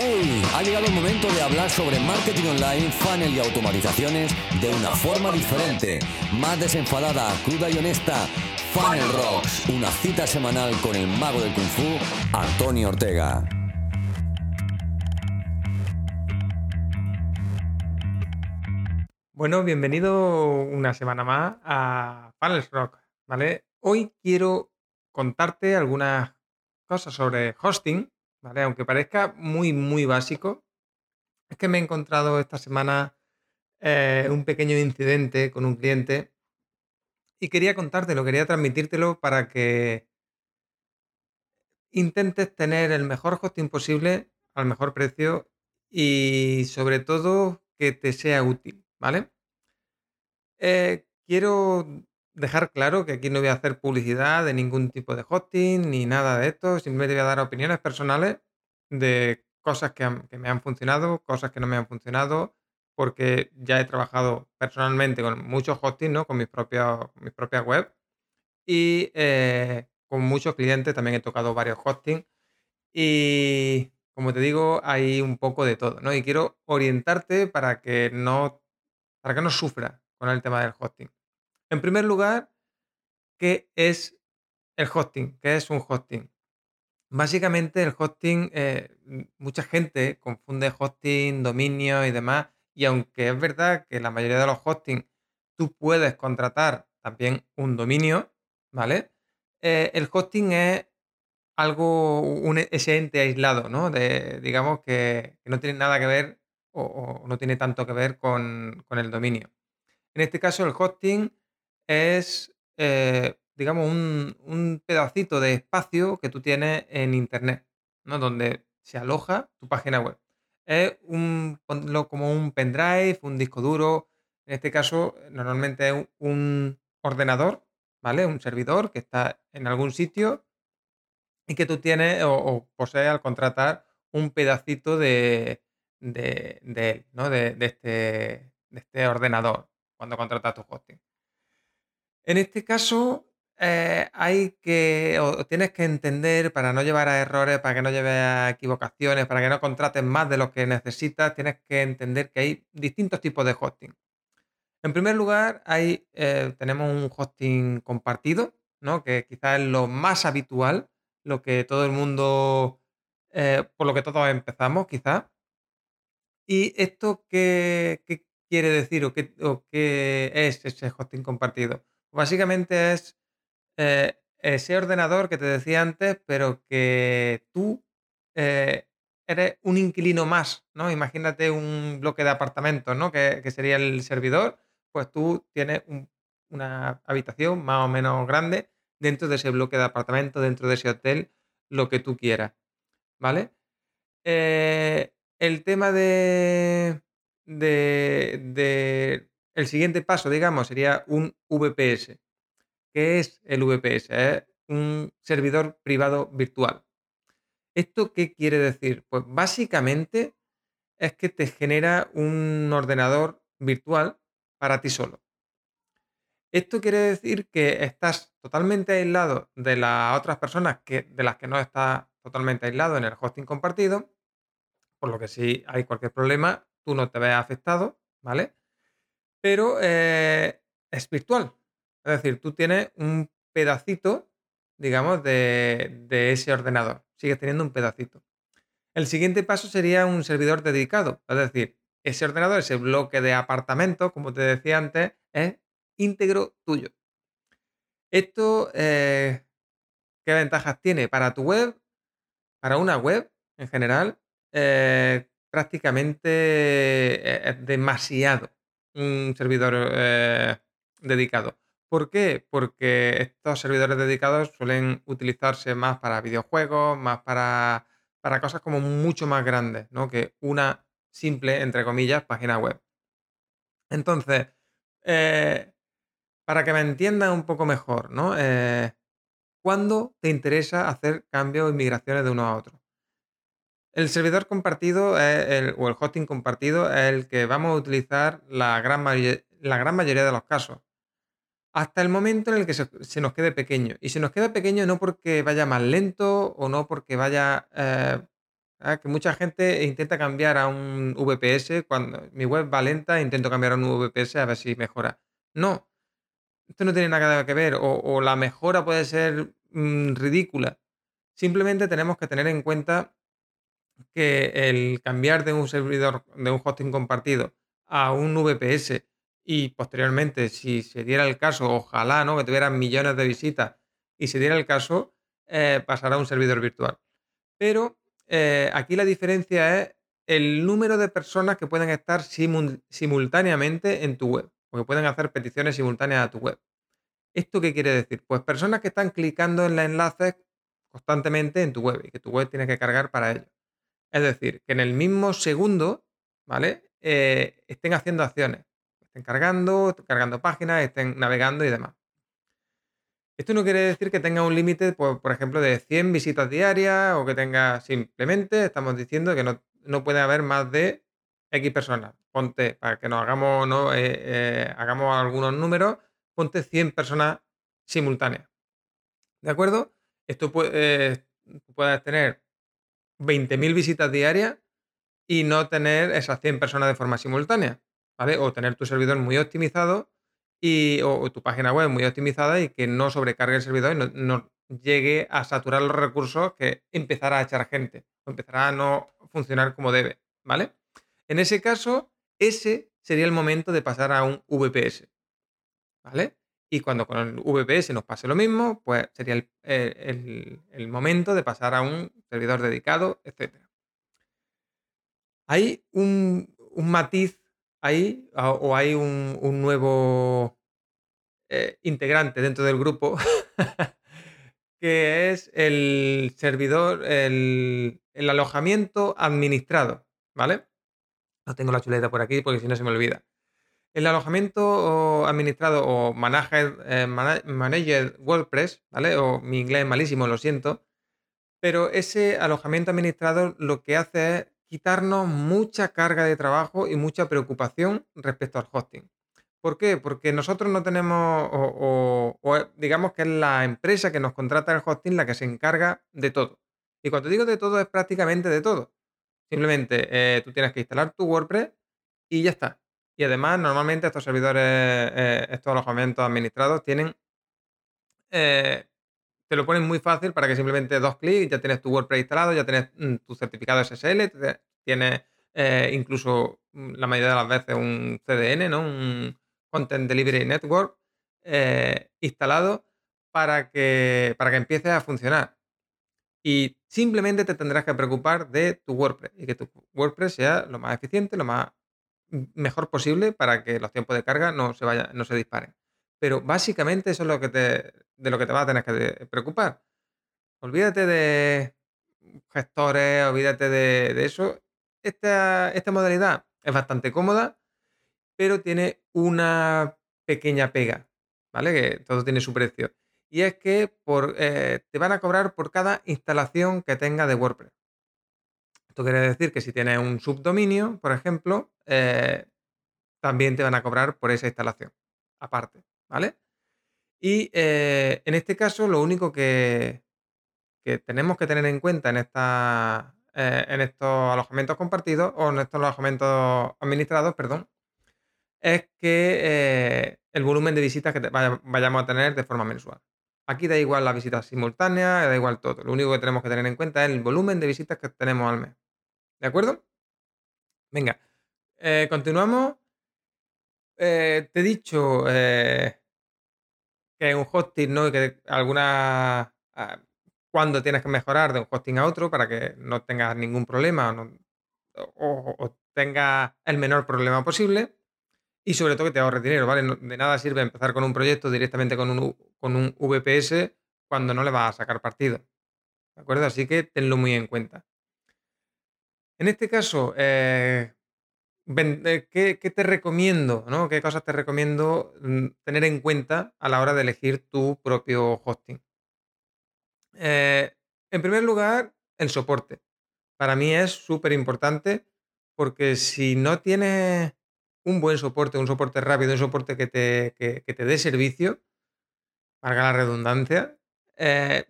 ¡Hey! Ha llegado el momento de hablar sobre marketing online, funnel y automatizaciones de una forma diferente, más desenfadada, cruda y honesta. Funnel Rocks, una cita semanal con el mago del kung fu, Antonio Ortega. Bueno, bienvenido una semana más a Funnels Rock, ¿vale? Hoy quiero contarte algunas cosas sobre hosting, ¿vale? Aunque parezca muy, muy básico, es que me he encontrado esta semana eh, un pequeño incidente con un cliente y quería contártelo, quería transmitírtelo para que intentes tener el mejor hosting posible al mejor precio y sobre todo que te sea útil, ¿vale? Eh, quiero dejar claro que aquí no voy a hacer publicidad de ningún tipo de hosting ni nada de esto, simplemente voy a dar opiniones personales de cosas que, me han funcionado, cosas que no me han funcionado, porque ya he trabajado personalmente con muchos hostings, ¿no? Con mis propios, mis propias web y eh, con muchos clientes también he tocado varios hostings y como te digo, hay un poco de todo, ¿no? Y quiero orientarte para que no, para que no sufras con el tema del hosting. En primer lugar, ¿qué es el hosting? ¿Qué es un hosting? Básicamente el hosting, eh, mucha gente confunde hosting, dominio y demás, y aunque es verdad que la mayoría de los hosting tú puedes contratar también un dominio, ¿vale? Eh, el hosting es algo, un, ese ente aislado, ¿no? De, digamos que, no tiene nada que ver o, o no tiene tanto que ver con, con el dominio. En este caso, el hosting es, eh, digamos, un, un pedacito de espacio que tú tienes en Internet, ¿no? Donde se aloja tu página web. Es un, como un pendrive, un disco duro. En este caso, normalmente es un, ordenador, ¿vale? Un servidor que está en algún sitio y que tú tienes o, o posees al contratar un pedacito de, de, de él, ¿no? De, de este, de este ordenador cuando contratas tu hosting. En este caso, eh, hay que, o tienes que entender para no llevar a errores, para que no lleves a equivocaciones, para que no contrates más de lo que necesitas, tienes que entender que hay distintos tipos de hosting. En primer lugar, hay, eh, tenemos un hosting compartido, ¿no? Que quizás es lo más habitual, lo que todo el mundo, eh, por lo que todos empezamos, quizás. ¿Y esto qué, qué quiere decir o qué, o qué es ese hosting compartido? Básicamente es eh, ese ordenador que te decía antes, pero que tú eh, eres un inquilino más, ¿no? Imagínate un bloque de apartamentos, ¿no? Que, que sería el servidor, pues tú tienes un- una habitación más o menos grande dentro de ese bloque de apartamentos, dentro de ese hotel, lo que tú quieras, ¿vale? Eh, el tema de, de, de- el siguiente paso, digamos, sería un VPS. ¿Qué es el VPS? Es un servidor privado virtual. ¿Esto qué quiere decir? Pues básicamente es que te genera un ordenador virtual para ti solo. Esto quiere decir que estás totalmente aislado de las otras personas que, de las que no estás totalmente aislado en el hosting compartido, por lo que si hay cualquier problema, tú no te ves afectado, ¿vale? Pero eh, es virtual. Es decir, tú tienes un pedacito, digamos, de, ese ordenador. Sigues teniendo un pedacito. El siguiente paso sería un servidor dedicado. Es decir, ese ordenador, ese bloque de apartamentos, como te decía antes, es íntegro tuyo. Esto, eh, ¿qué ventajas tiene para tu web? Para una web, en general, eh, prácticamente es demasiado un servidor eh, dedicado. ¿Por qué? Porque estos servidores dedicados suelen utilizarse más para videojuegos, más para, para cosas como mucho más grandes, ¿no? Que una simple, entre comillas, página web. Entonces, eh, para que me entiendan un poco mejor, ¿no? Eh, ¿Cuándo te interesa hacer cambios y migraciones de uno a otro? El servidor compartido el- o el hosting compartido es el que vamos a utilizar la gran, mayoría de los casos. Hasta el momento en el que se, nos quede pequeño. Y se nos queda pequeño no porque vaya más lento o no porque vaya eh, Que mucha gente intenta cambiar a un VPS cuando mi web va lenta, intento cambiar a un VPS a ver si mejora. No, esto no tiene nada que ver, o, la mejora puede ser mm, ridícula. Simplemente tenemos que tener en cuenta que el cambiar de un servidor, de un hosting compartido a un VPS y posteriormente, si se diera el caso, ojalá, ¿no? Que tuvieran millones de visitas y se diera el caso, eh, pasar a un servidor virtual. Pero eh, aquí la diferencia es el número de personas que pueden estar simultáneamente en tu web o que pueden hacer peticiones simultáneas a tu web. ¿Esto qué quiere decir? Pues personas que están clicando en los enlaces constantemente en tu web y que tu web tiene que cargar para ello. Es decir, que en el mismo segundo, ¿vale? Eh, estén haciendo acciones, estén cargando, cargando páginas, estén navegando y demás. Esto no quiere decir que tenga un límite, por, por, ejemplo, de 100 visitas diarias o que tenga simplemente, estamos diciendo que no, puede haber más de X personas. Ponte, para que nos hagamos, ¿no? Eh, eh, hagamos algunos números, ponte 100 personas simultáneas. ¿De acuerdo? Esto puede, tener 20.000 visitas diarias y no tener esas 100 personas de forma simultánea, ¿vale? O tener tu servidor muy optimizado y, o, tu página web muy optimizada y que no sobrecargue el servidor y no, llegue a saturar los recursos que empezará a echar gente empezará a no funcionar como debe, ¿vale? En ese caso, ese sería el momento de pasar a un VPS, ¿vale? Y cuando con el VPS nos pase lo mismo, pues sería el, momento de pasar a un servidor dedicado, etc. Hay un, un matiz ahí o hay un, nuevo eh, integrante dentro del grupo que es el servidor, el, alojamiento administrado, ¿vale? No tengo la chuleta por aquí porque si no se me olvida. El alojamiento administrado o eh, manager WordPress, ¿vale? O mi inglés es malísimo, lo siento. Pero ese alojamiento administrado lo que hace es quitarnos mucha carga de trabajo y mucha preocupación respecto al hosting. ¿Por qué? Porque nosotros no tenemos, o, digamos que es la empresa que nos contrata el hosting la que se encarga de todo. Y cuando digo de todo es prácticamente de todo. Simplemente eh, tú tienes que instalar tu WordPress y ya está. Y además, normalmente estos servidores, eh, estos alojamientos administrados tienen, eh, te lo ponen muy fácil para que simplemente dos clics ya tienes tu WordPress instalado, ya tienes mm, tu certificado SSL, tienes eh, incluso mm, la mayoría de las veces un CDN, ¿no? Un Content Delivery Network instalado para que, para que empieces a funcionar. Y simplemente te tendrás que preocupar de tu WordPress y que tu WordPress sea lo más eficiente, lo más mejor posible para que los tiempos de carga no se, vaya, no se disparen. Pero básicamente eso es lo que te, de lo que te vas a tener que preocupar. Olvídate de gestores, olvídate de, eso. Esta, esta modalidad es bastante cómoda, pero tiene una pequeña pega, ¿vale? Que todo tiene su precio. Y es que por, eh, te van a cobrar por cada instalación que tenga de WordPress. Esto quiere decir que si tienes un subdominio, por ejemplo, eh, también te van a cobrar por esa instalación, aparte. ¿vale? Y eh, en este caso, lo único que, tenemos que tener en cuenta en, esta, eh, en estos alojamientos compartidos o en estos alojamientos administrados, perdón, es que el volumen de visitas que vayamos a tener de forma mensual. Aquí da igual las visitas simultáneas, da igual todo. Lo único que tenemos que tener en cuenta es el volumen de visitas que tenemos al mes. ¿De acuerdo? Venga, continuamos. te he dicho que un hosting, ¿no? Y que alguna. Ah, cuando tienes que mejorar de un hosting a otro para que no tengas ningún problema o, o, tengas el menor problema posible. Y sobre todo que te ahorre dinero, ¿vale? de nada sirve empezar con un proyecto directamente con un, con un VPS cuando no le vas a sacar partido. ¿De acuerdo? Así que tenlo muy en cuenta. En este caso, eh, eh, ¿Qué, te recomiendo? ¿no? ¿Qué cosas te recomiendo mm, tener en cuenta a la hora de elegir tu propio hosting? Eh, en primer lugar, el soporte. Para mí es súper importante porque si no tienes un buen soporte, un soporte rápido, un soporte que te, te dé servicio, valga la redundancia,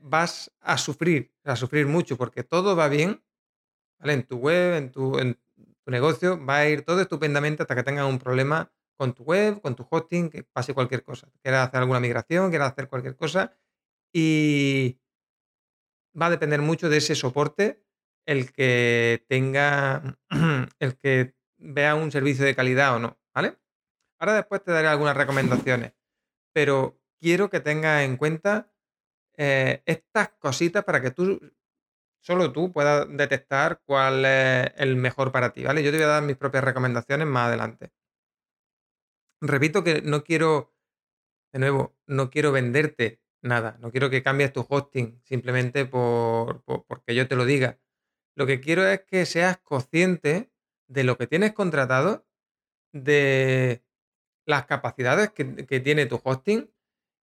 vas a sufrir, a sufrir mucho porque todo va bien, En tu web, en tu, en tu negocio, va a ir todo estupendamente hasta que tengas un problema con tu web, con tu hosting, que pase cualquier cosa. Quieras hacer alguna migración, quieras hacer cualquier cosa. Y va a depender mucho de ese soporte el que tenga, el que vea un servicio de calidad o no, ¿vale? Ahora después te daré algunas recomendaciones, pero quiero que tengas en cuenta eh, estas cositas para que tú, solo tú puedas detectar cuál es el mejor para ti, ¿vale? Yo te voy a dar mis propias recomendaciones más adelante. Repito que no quiero, de nuevo, no quiero venderte nada, no quiero que cambies tu hosting simplemente por, porque yo te lo diga. Lo que quiero es que seas consciente de lo que tienes contratado, de las capacidades que, tiene tu hosting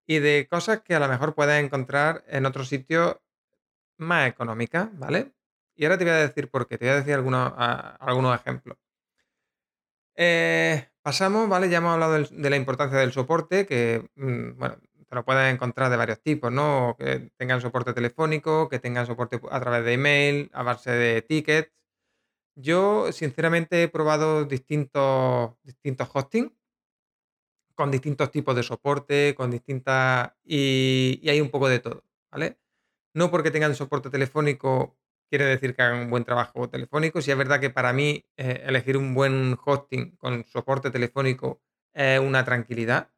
y de cosas que a lo mejor puedes encontrar en otro sitio más económicas, ¿vale? Y ahora te voy a decir por qué, te voy a decir algunos, algunos ejemplos. Eh, pasamos, ¿vale? Ya hemos hablado de la importancia del soporte, que, mm, bueno, te lo puedes encontrar de varios tipos, ¿no? Que tengan soporte telefónico, que tengan soporte a través de email, a base de tickets. Yo, sinceramente, he probado distintos, distintos hosting con distintos tipos de soporte, con distintas... Y, y hay un poco de todo, ¿vale? No porque tengan soporte telefónico quiere decir que hagan un buen trabajo telefónico. Si es verdad que para mí eh, elegir un buen hosting con soporte telefónico es una tranquilidad,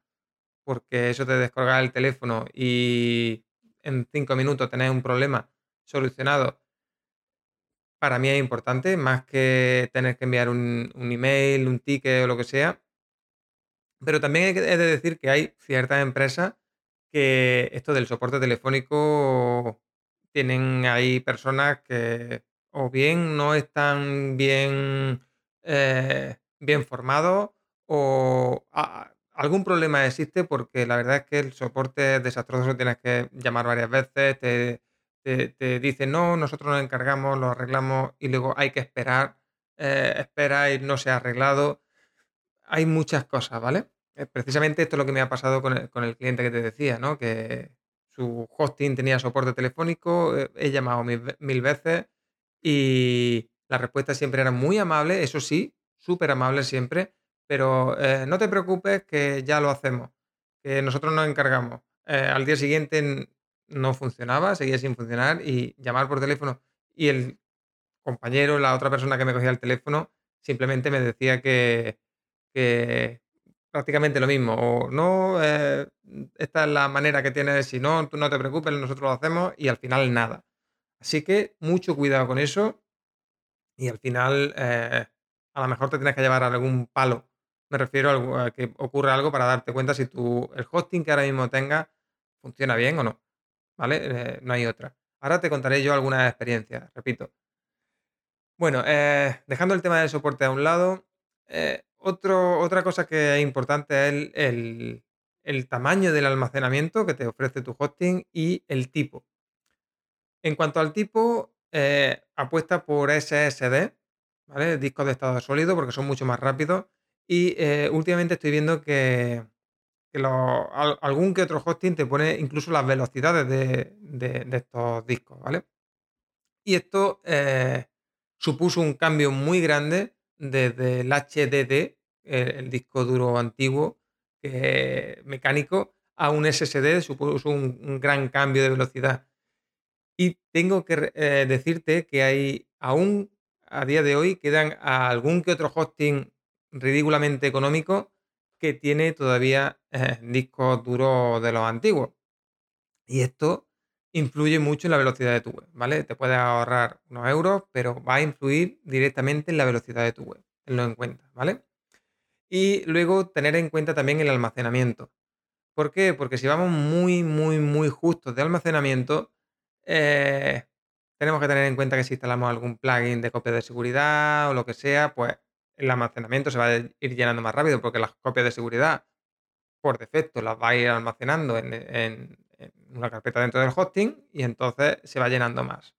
porque eso te descolga el teléfono y en cinco minutos tenés un problema solucionado. Para mí es importante, más que tener que enviar un, un email, un ticket o lo que sea. Pero también he de decir que hay ciertas empresas que esto del soporte telefónico tienen ahí personas que o bien no están bien, eh, bien formados o algún problema existe porque la verdad es que el soporte es desastroso, tienes que llamar varias veces, te, te, dicen no, nosotros nos encargamos, lo arreglamos y luego hay que esperar, eh, espera y no se ha arreglado. Hay muchas cosas, ¿vale? Eh, precisamente esto es lo que me ha pasado con el, con el cliente que te decía, ¿no? Que su hosting tenía soporte telefónico, eh, he llamado mil, veces y la respuesta siempre era muy amable, eso sí, súper amable siempre, pero eh, no te preocupes que ya lo hacemos, que nosotros nos encargamos. Eh, al día siguiente no funcionaba, seguía sin funcionar y llamar por teléfono y el compañero, la otra persona que me cogía el teléfono, simplemente me decía que prácticamente lo mismo. O no, eh, esta es la manera que tienes, si no, tú no te preocupes, nosotros lo hacemos y al final nada. Así que mucho cuidado con eso y al final eh, a lo mejor te tienes que llevar algún palo. Me refiero a, que ocurra algo para darte cuenta si tu, el hosting que ahora mismo tengas funciona bien o no. ¿Vale? Eh, no hay otra. Ahora te contaré yo algunas experiencias, repito. Bueno, dejando el tema del soporte a un lado, otra cosa que es importante es el, tamaño del almacenamiento que te ofrece tu hosting y el tipo. En cuanto al tipo, eh, apuesta por SSD, ¿vale? Discos de estado sólido porque son mucho más rápidos. Y eh, últimamente estoy viendo que, algún que otro hosting te pone incluso las velocidades de, estos discos, ¿vale? Y esto eh, supuso un cambio muy grande desde el HDD, el, disco duro antiguo, mecánico, a un SSD, supuso un, gran cambio de velocidad. Y tengo que eh, decirte que hay aún a día de hoy quedan algún que otro hosting ridículamente económico que tiene todavía eh, discos duros de los antiguos. Y esto influye mucho en la velocidad de tu web, ¿vale? Te puedes ahorrar unos euros, pero va a influir directamente en la velocidad de tu web. Tenlo en cuenta, ¿vale? Y luego tener en cuenta también el almacenamiento. ¿Por qué? Porque si vamos muy, muy, muy justos de almacenamiento, eh, tenemos que tener en cuenta que si instalamos algún plugin de copia de seguridad o lo que sea, pues el almacenamiento se va a ir llenando más rápido porque las copias de seguridad por defecto las va a ir almacenando en, una carpeta dentro del hosting y entonces se va llenando más.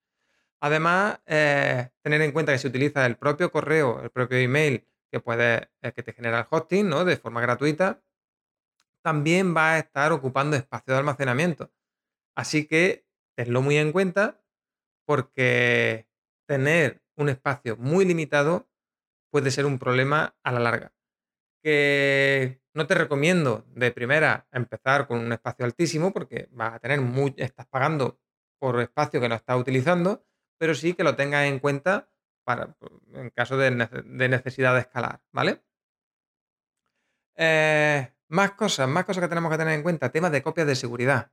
Además, eh, tener en cuenta que si utiliza el propio correo, el propio email que puede, eh, que te genera el hosting, ¿no? De forma gratuita, también va a estar ocupando espacio de almacenamiento. Así que tenlo muy en cuenta porque tener un espacio muy limitado puede ser un problema a la larga. Que no te recomiendo de primera empezar con un espacio altísimo porque vas a tener estás pagando por espacio que no estás utilizando, pero sí que lo tengas en cuenta para, en caso de, necesidad de escalar, ¿vale? Eh, más cosas, más cosas que tenemos que tener en cuenta, temas de copias de seguridad.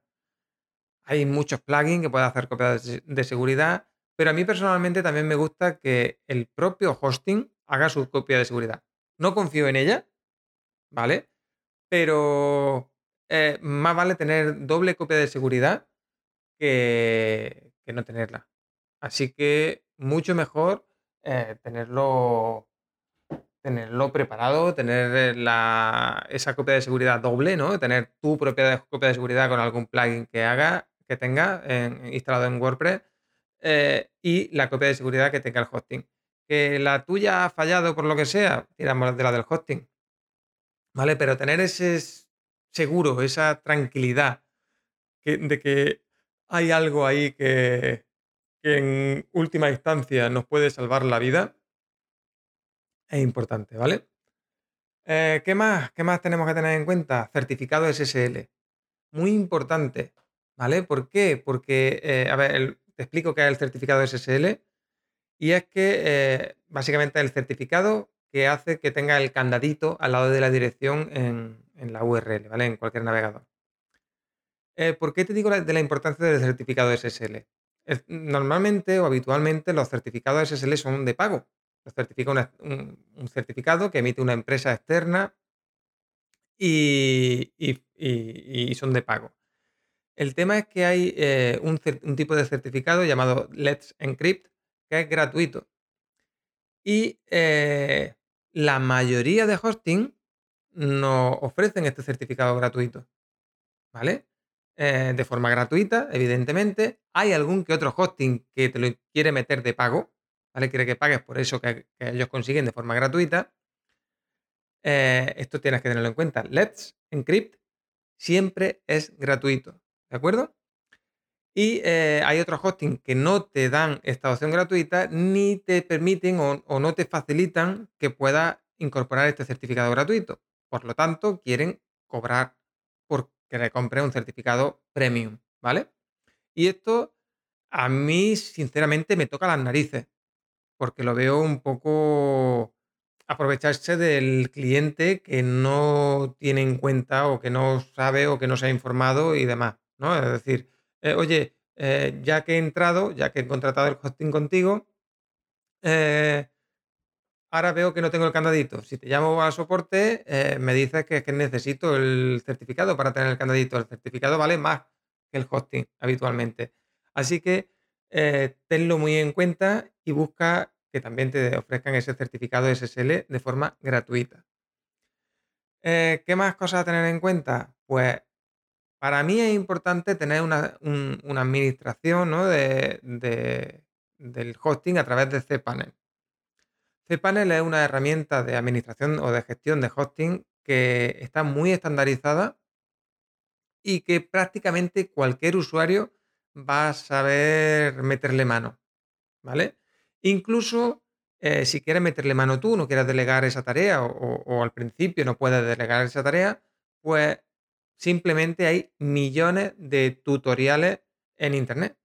Hay muchos plugins que pueden hacer copias de seguridad, pero a mí personalmente también me gusta que el propio hosting haga su copia de seguridad. No confío en ella, ¿vale? Pero eh, más vale tener doble copia de seguridad que, no tenerla. Así que mucho mejor eh, tenerlo, tenerlo preparado, tener la, esa copia de seguridad doble, ¿no? Tener tu propia copia de seguridad con algún plugin que haga, que tenga instalado en WordPress eh, y la copia de seguridad que tenga el hosting. Que la tuya ha fallado por lo que sea, tiramos de la del hosting. ¿Vale? Pero tener ese seguro, esa tranquilidad de que hay algo ahí que, en última instancia nos puede salvar la vida, es importante, ¿vale? Eh, ¿qué, más? ¿Qué más tenemos que tener en cuenta? Certificado SSL. Muy importante, ¿vale? ¿Por qué? Porque, eh, a ver, te explico qué es el certificado SSL. Y es que eh, básicamente el certificado que hace que tenga el candadito al lado de la dirección en, la URL, ¿vale? En cualquier navegador. Eh, ¿Por qué te digo de la importancia del certificado SSL? normalmente o habitualmente los certificados SSL son de pago. Certifica un, certificado que emite una empresa externa y, son de pago. El tema es que hay eh, un, tipo de certificado llamado Let's Encrypt que es gratuito. Y eh, la mayoría de hosting no ofrecen este certificado gratuito. ¿Vale? Eh, de forma gratuita, evidentemente. Hay algún que otro hosting que te lo quiere meter de pago, ¿vale? Quiere que pagues por eso que, ellos consiguen de forma gratuita. Eh, esto tienes que tenerlo en cuenta. Let's Encrypt siempre es gratuito, ¿de acuerdo? Y eh, hay otros hosting que no te dan esta opción gratuita ni te permiten o, no te facilitan que puedas incorporar este certificado gratuito. Por lo tanto, quieren cobrar por que le compre un certificado premium, ¿vale? Y esto a mí, sinceramente, me toca las narices, porque lo veo un poco aprovecharse del cliente que no tiene en cuenta o que no sabe o que no se ha informado y demás, ¿no? Es decir, eh, oye, eh, ya que he entrado, ya que he contratado el hosting contigo, eh, ahora veo que no tengo el candadito. Si te llamo a soporte, me dices que, que, necesito el certificado para tener el candadito. El certificado vale más que el hosting habitualmente. Así que tenlo muy en cuenta y busca que también te ofrezcan ese certificado SSL de forma gratuita. ¿Qué más cosas a tener en cuenta? Pues para mí es importante tener una, administración del hosting a través de cPanel cPanel es una herramienta de administración o de gestión de hosting que está muy estandarizada y que prácticamente cualquier usuario va a saber meterle mano, ¿vale? Incluso eh, si quieres meterle mano tú, no quieres delegar esa tarea o, o, al principio no puedes delegar esa tarea, pues simplemente hay millones de tutoriales en Internet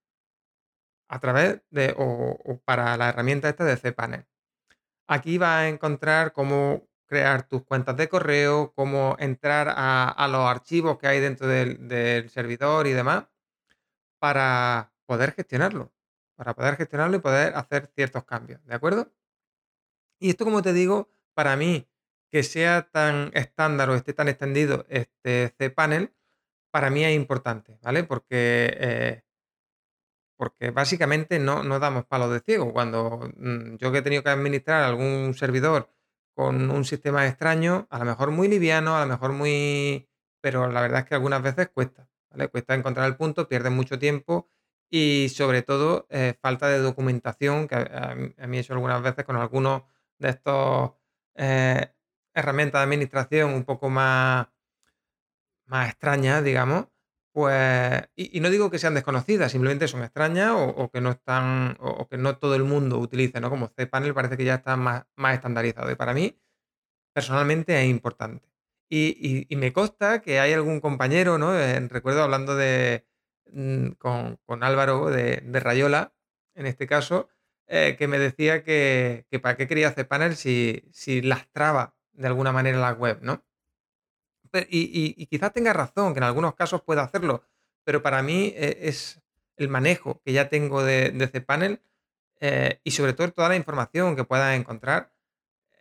a través de o, para la herramienta esta de cPanel. Aquí vas a encontrar cómo crear tus cuentas de correo, cómo entrar a, los archivos que hay dentro del, servidor y demás para poder gestionarlo, para poder gestionarlo y poder hacer ciertos cambios, ¿de acuerdo? Y esto, como te digo, para mí, que sea tan estándar o esté tan extendido este cPanel, para mí es importante, ¿vale? Porque eh, porque básicamente no, no damos palos de ciego. Cuando mm, yo que he tenido que administrar algún servidor con un sistema extraño, a lo mejor muy liviano, a lo mejor muy... Pero la verdad es que algunas veces cuesta, ¿vale? Cuesta encontrar el punto, pierdes mucho tiempo y sobre todo eh, falta de documentación, que a, mí he hecho algunas veces con algunos de estos eh, herramientas de administración un poco más, más extrañas, digamos, pues, y, no digo que sean desconocidas, simplemente son extrañas o, que no están, o, que no todo el mundo utilice, ¿no? Como cPanel parece que ya está más, más estandarizado. Y para mí, personalmente, es importante. Y, me consta que hay algún compañero, ¿no? Eh, recuerdo hablando de, mm, con, Álvaro de, Rayola, en este caso, eh, que me decía que, para qué quería cPanel si, si lastraba de alguna manera la web, ¿no? y, quizás tenga razón, que en algunos casos pueda hacerlo, pero para mí eh, es el manejo que ya tengo de, de cPanel eh, y sobre todo toda la información que pueda encontrar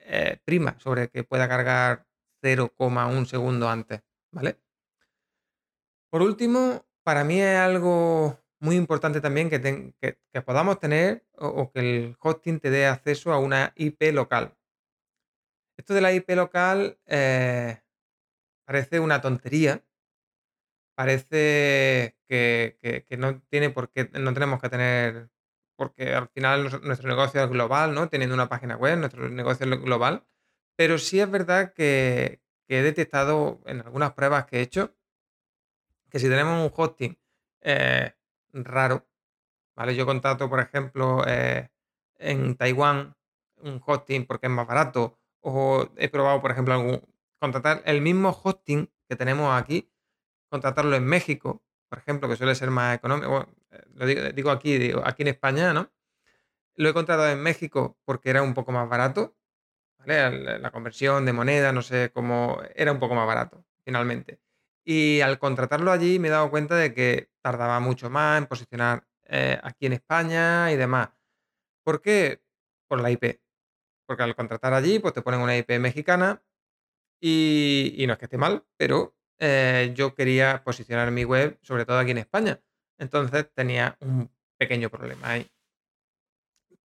eh, prima sobre que pueda cargar 0,1 segundo antes, ¿vale? Por último, para mí es algo muy importante también que, podamos tener o, que el hosting te dé acceso a una IP local. Esto de la IP local parece una tontería. Parece que, no tiene por qué, no tenemos que tener, porque al final nuestro negocio es global, ¿no? Teniendo una página web, nuestro negocio es global. Pero sí es verdad que, he detectado en algunas pruebas que he hecho que si tenemos un hosting eh, raro, ¿vale? Yo contrato, por ejemplo, eh, en Taiwán un hosting porque es más barato, o he probado, por ejemplo, algún, contratar el mismo hosting que tenemos aquí, contratarlo en México, por ejemplo, que suele ser más económico. Eh, lo digo, aquí, digo, aquí en España, ¿no? Lo he contratado en México porque era un poco más barato, ¿vale? La conversión de moneda, no sé cómo, era un poco más barato, finalmente. Y al contratarlo allí me he dado cuenta de que tardaba mucho más en posicionar eh, aquí en España y demás. ¿Por qué? Por la IP. Porque al contratar allí, pues te ponen una IP mexicana y, no es que esté mal, pero eh, yo quería posicionar mi web, sobre todo aquí en España. Entonces tenía un pequeño problema ahí.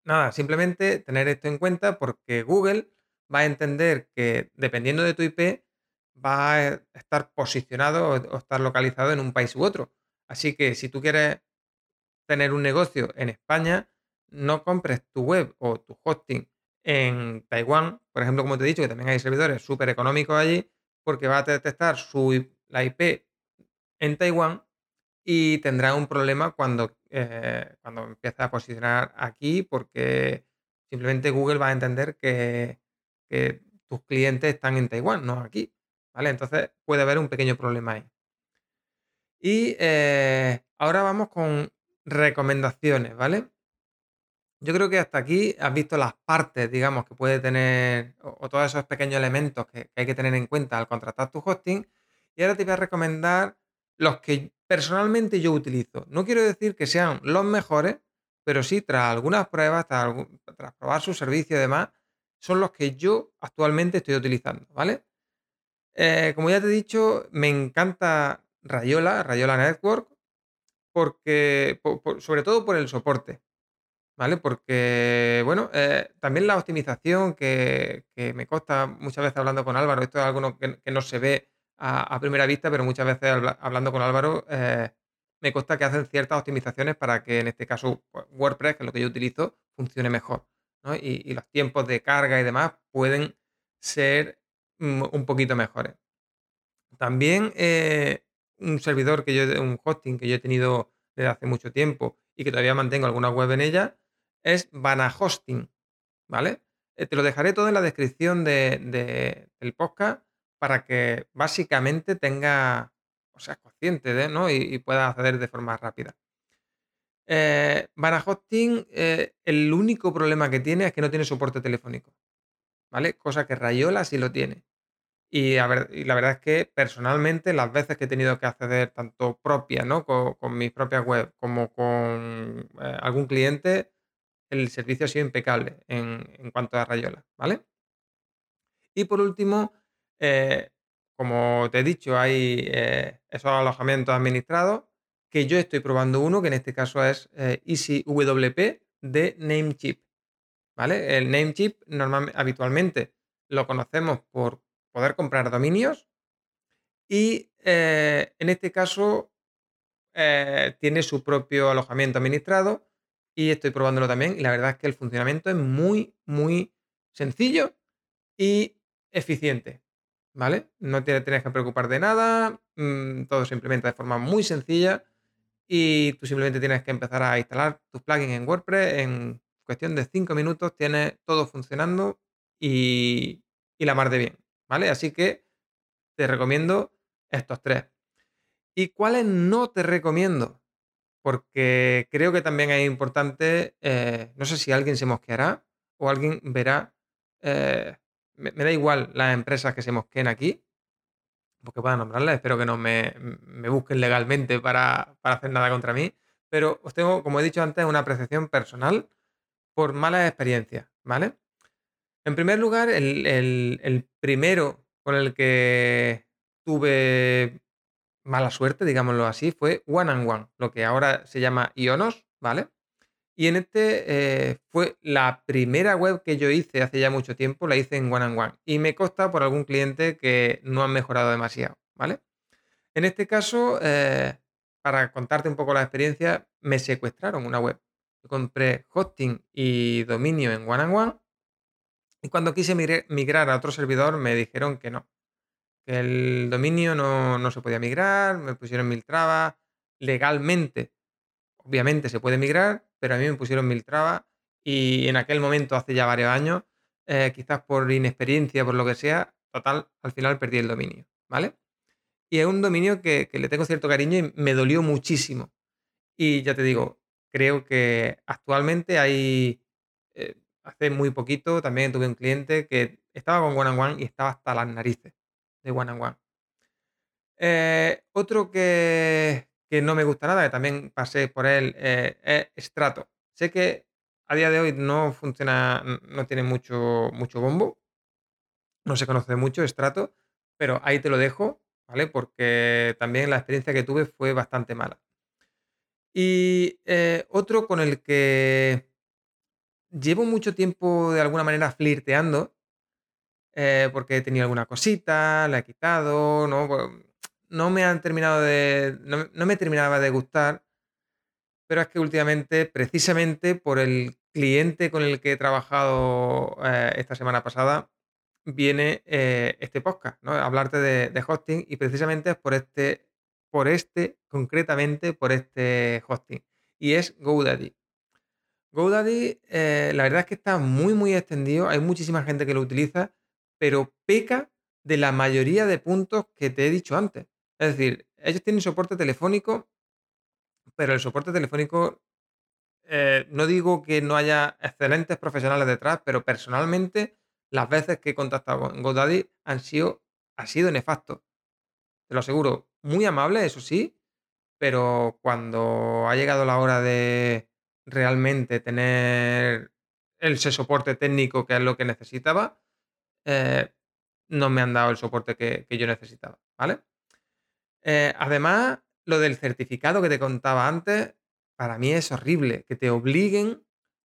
Nada, simplemente tener esto en cuenta porque Google va a entender que dependiendo de tu IP va a estar posicionado o estar localizado en un país u otro. Así que si tú quieres tener un negocio en España, no compres tu web o tu hosting en Taiwán, por ejemplo, como te he dicho, que también hay servidores súper económicos allí, porque va a detectar su, la IP en Taiwán y tendrá un problema cuando, eh, cuando empiece a posicionar aquí, porque simplemente Google va a entender que, tus clientes están en Taiwán, no aquí. ¿Vale? Entonces puede haber un pequeño problema ahí. Y eh, ahora vamos con recomendaciones, ¿vale? Yo creo que hasta aquí has visto las partes, digamos, que puede tener, o, todos esos pequeños elementos que, hay que tener en cuenta al contratar tu hosting. Y ahora te voy a recomendar los que personalmente yo utilizo. No quiero decir que sean los mejores, pero sí, tras algunas pruebas, tras, probar su servicio y demás, son los que yo actualmente estoy utilizando, ¿vale? Eh, como ya te he dicho, me encanta Rayola, Rayola Network, porque, sobre todo por el soporte. ¿Vale? Porque, bueno, eh, también la optimización que, me consta muchas veces hablando con Álvaro, esto es algo que, no se ve a, primera vista, pero muchas veces hablando con Álvaro, eh, me consta que hacen ciertas optimizaciones para que en este caso pues, WordPress, que es lo que yo utilizo, funcione mejor. Y, los tiempos de carga y demás pueden ser mm, un poquito mejores. También eh, un servidor que yo, un hosting que yo he tenido desde hace mucho tiempo y que todavía mantengo alguna web en ella, es Vana Hosting, ¿vale? Eh, te lo dejaré todo en la descripción de, del podcast para que básicamente tenga, o sea, consciente de, ¿no? Y, pueda acceder de forma rápida. Eh, Hosting, eh, el único problema que tiene es que no tiene soporte telefónico, ¿vale? Cosa que Rayola sí lo tiene. Y, la verdad es que personalmente las veces que he tenido que acceder tanto propia, ¿no? Con, mis propias web como con eh, algún cliente, el servicio ha sido impecable en, cuanto a Rayola, ¿vale? Y por último, eh, como te he dicho, hay eh, esos alojamientos administrados que yo estoy probando uno, que en este caso es eh, EasyWP de Namecheap. ¿Vale? El Namecheap normalmente, habitualmente lo conocemos por poder comprar dominios y en este caso tiene su propio alojamiento administrado y estoy probándolo también y la verdad es que el funcionamiento es muy, muy sencillo y eficiente. ¿vale? No te tienes que preocupar de nada, mm, todo se implementa de forma muy sencilla y tú simplemente tienes que empezar a instalar tus plugins en WordPress. En cuestión de 5 minutos tienes todo funcionando y, y la mar de bien, ¿vale? Así que te recomiendo estos tres. ¿Y cuáles no te recomiendo? Porque creo que también es importante, eh, no sé si alguien se mosqueará o alguien verá, eh, me, da igual las empresas que se mosqueen aquí, porque puedan nombrarlas, espero que no me, busquen legalmente para, hacer nada contra mí, pero os tengo, como he dicho antes, una apreciación personal por malas experiencias, ¿vale? En primer lugar, el, el primero con el que tuve mala suerte, digámoslo así, fue One and One, lo que ahora se llama Ionos, ¿vale? Y en este eh, fue la primera web que yo hice hace ya mucho tiempo, la hice en One and One. Y me consta por algún cliente que no han mejorado demasiado, ¿vale? En este caso, eh, para contarte un poco la experiencia, me secuestraron una web. Compré hosting y dominio en One and One. Y cuando quise migrar a otro servidor, me dijeron que no, que el dominio no, se podía migrar, me pusieron mil trabas, legalmente, obviamente se puede migrar, pero a mí me pusieron mil trabas y en aquel momento, hace ya varios años, eh, quizás por inexperiencia, por lo que sea, total, al final perdí el dominio, ¿vale? Y es un dominio que, le tengo cierto cariño y me dolió muchísimo. Y ya te digo, creo que actualmente hay, eh, hace muy poquito también tuve un cliente que estaba con One and One y estaba hasta las narices de One and One. Eh, otro que, no me gusta nada, que también pasé por él, eh, es Strato. Sé que a día de hoy no funciona, no tiene mucho, mucho bombo, no se conoce mucho Strato, pero ahí te lo dejo, ¿vale? Porque también la experiencia que tuve fue bastante mala. Y eh, otro con el que llevo mucho tiempo de alguna manera flirteando eh, porque he tenido alguna cosita, la he quitado, no, pues, no me han terminado de. No, me terminaba de gustar. Pero es que últimamente, precisamente por el cliente con el que he trabajado eh, esta semana pasada, viene eh, este podcast, ¿no? Hablarte de, hosting y precisamente es por este, por este, concretamente por este hosting. Y es GoDaddy. GoDaddy, la verdad es que está muy, muy extendido. Hay muchísima gente que lo utiliza pero peca de la mayoría de puntos que te he dicho antes. Es decir, ellos tienen soporte telefónico, pero el soporte telefónico, eh, no digo que no haya excelentes profesionales detrás, pero personalmente las veces que he contactado con GoDaddy han sido, ha sido nefasto. Te lo aseguro, muy amable, eso sí, pero cuando ha llegado la hora de realmente tener ese soporte técnico que es lo que necesitaba, eh, no me han dado el soporte que, yo necesitaba, ¿vale? Eh, además, lo del certificado que te contaba antes, para mí es horrible, que te obliguen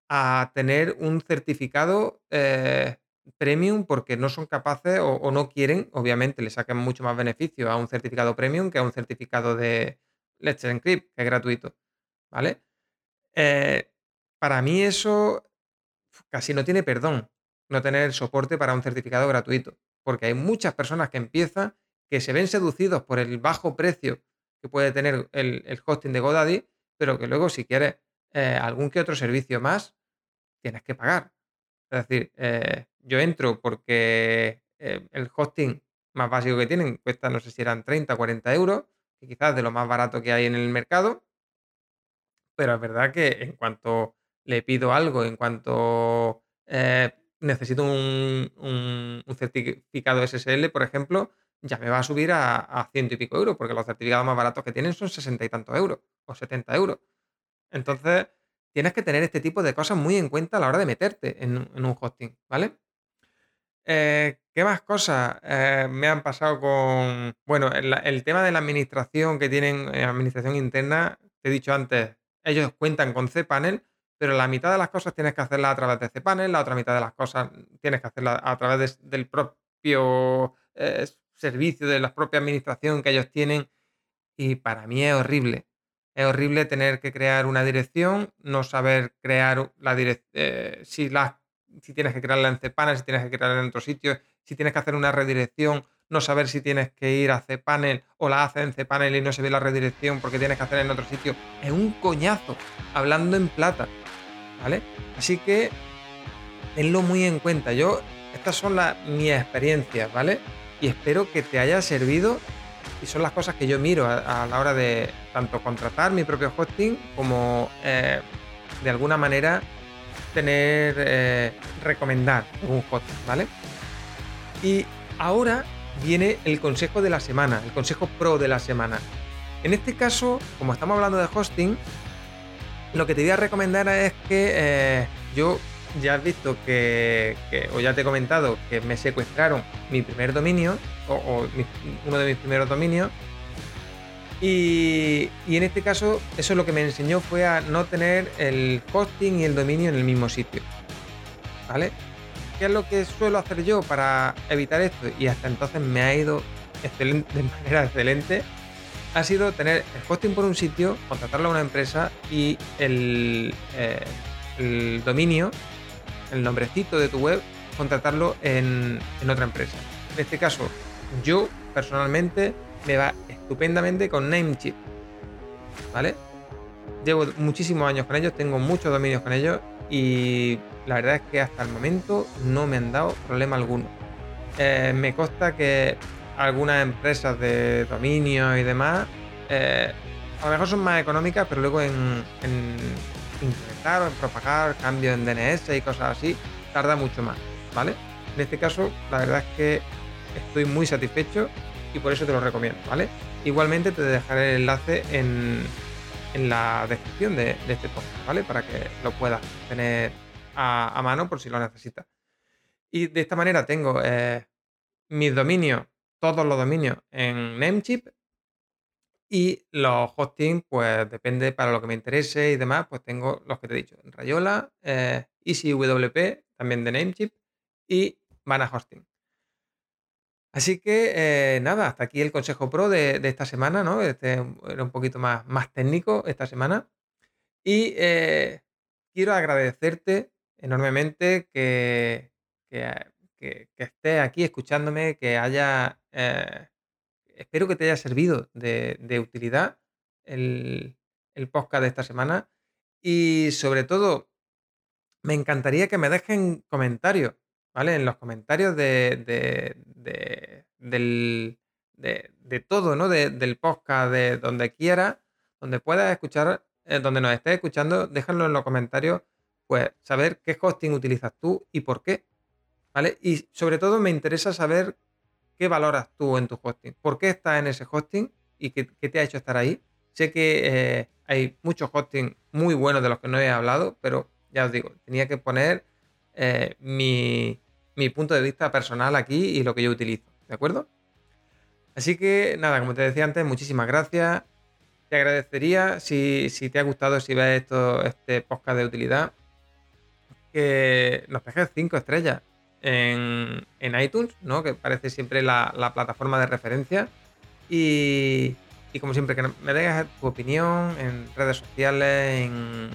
a tener un certificado eh, premium porque no son capaces o, no quieren, obviamente le sacan mucho más beneficio a un certificado premium que a un certificado de Let's Encrypt, que es gratuito, ¿vale? para mí eso casi no tiene perdón no tener soporte para un certificado gratuito, porque hay muchas personas que empiezan que se ven seducidos por el bajo precio que puede tener el, hosting de GoDaddy, pero que luego si quieres eh, algún que otro servicio más, tienes que pagar. Es decir, eh, yo entro porque eh, el hosting más básico que tienen cuesta, no sé si eran 30 o 40 euros, que quizás de lo más barato que hay en el mercado, pero es verdad que en cuanto le pido algo, en cuanto necesito un, certificado SSL, por ejemplo, ya me va a subir a, ciento y pico euros, porque los certificados más baratos que tienen son sesenta y tantos euros o 70 euros. Entonces, tienes que tener este tipo de cosas muy en cuenta a la hora de meterte en, un hosting, ¿vale? Eh, ¿Qué más cosas eh, me han pasado con... Bueno, el, tema de la administración que tienen, eh, administración interna, te he dicho antes, ellos cuentan con cPanel, pero la mitad de las cosas tienes que hacerla a través de cPanel, la otra mitad de las cosas tienes que hacerla a través del propio eh, servicio, de la propia administración que ellos tienen. Y para mí es horrible. Es horrible tener que crear una dirección, no saber crear la dirección, eh, si, si tienes que crearla en cPanel, si tienes que crearla en otro sitio, si tienes que hacer una redirección, no saber si tienes que ir a cPanel o la haces en cPanel y no se ve la redirección porque tienes que hacer en otro sitio. Es un coñazo, hablando en plata, ¿vale? Así que tenlo muy en cuenta. Yo, estas son las, mis experiencias, ¿vale? Y espero que te haya servido y son las cosas que yo miro a, la hora de tanto contratar mi propio hosting como eh, de alguna manera tener, eh, recomendar un hosting, ¿vale? Y ahora viene el consejo de la semana, el consejo pro de la semana. En este caso, como estamos hablando de hosting, lo que te voy a recomendar es que eh, yo ya has visto que, o ya te he comentado, que me secuestraron mi primer dominio, o, uno de mis primeros dominios. Y, y, en este caso, eso lo que me enseñó fue a no tener el hosting y el dominio en el mismo sitio. ¿Vale? ¿Qué es lo que suelo hacer yo para evitar esto? Y hasta entonces me ha ido de manera excelente. Ha sido tener el hosting por un sitio, contratarlo a una empresa y el, eh, dominio el nombrecito de tu web, contratarlo en, otra empresa. En este caso, yo personalmente me va estupendamente con Namecheap. ¿Vale? Llevo muchísimos años con ellos, tengo muchos dominios con ellos y la verdad es que hasta el momento no me han dado problema alguno. Eh, me consta que algunas empresas de dominio y demás eh, a lo mejor son más económicas, pero luego en implementar o en propagar cambios en DNS y cosas así, tarda mucho más, ¿vale? En este caso, la verdad es que estoy muy satisfecho y por eso te lo recomiendo, ¿vale? Igualmente te dejaré el enlace en, la descripción de, este podcast, ¿vale? Para que lo puedas tener a, mano por si lo necesitas. Y de esta manera tengo eh, mis dominios, todos los dominios en Namecheap y los hosting, pues depende para lo que me interese y demás, pues tengo los que te he dicho, Rayola, eh, EasyWP, también de Namecheap y Mana Hosting. Así que eh, nada, hasta aquí el consejo pro de, esta semana, ¿no? Este era un poquito más, más técnico esta semana. Y eh, quiero agradecerte enormemente que, estés aquí escuchándome, que haya espero que te haya servido de, utilidad el, podcast de esta semana. Y sobre todo, me encantaría que me dejen comentarios, ¿vale? En los comentarios de, del, de, todo, ¿no? del podcast, de donde quiera, donde puedas escuchar, eh, donde nos estés escuchando, déjalo en los comentarios, pues saber qué hosting utilizas tú y por qué, Y sobre todo me interesa saber ¿Qué valoras tú en tu hosting? ¿Por qué estás en ese hosting y qué, te ha hecho estar ahí? Sé que eh, hay muchos hosting muy buenos de los que no he hablado, pero ya os digo, tenía que poner eh, mi, punto de vista personal aquí y lo que yo utilizo, ¿de acuerdo? Así que nada, como te decía antes, muchísimas gracias. Te agradecería si, te ha gustado, si ves esto, este podcast de utilidad, que nos dejes 5 estrellas en, iTunes, ¿no? que parece siempre la, plataforma de referencia. Y, como siempre, que me dejes tu opinión en redes sociales, en,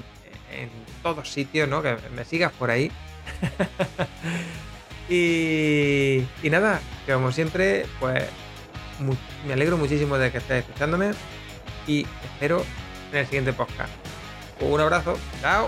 todos sitios, ¿no? que me sigas por ahí. y, y, nada, que como siempre, pues me alegro muchísimo de que estés escuchándome y espero en el siguiente podcast. Un abrazo, chao.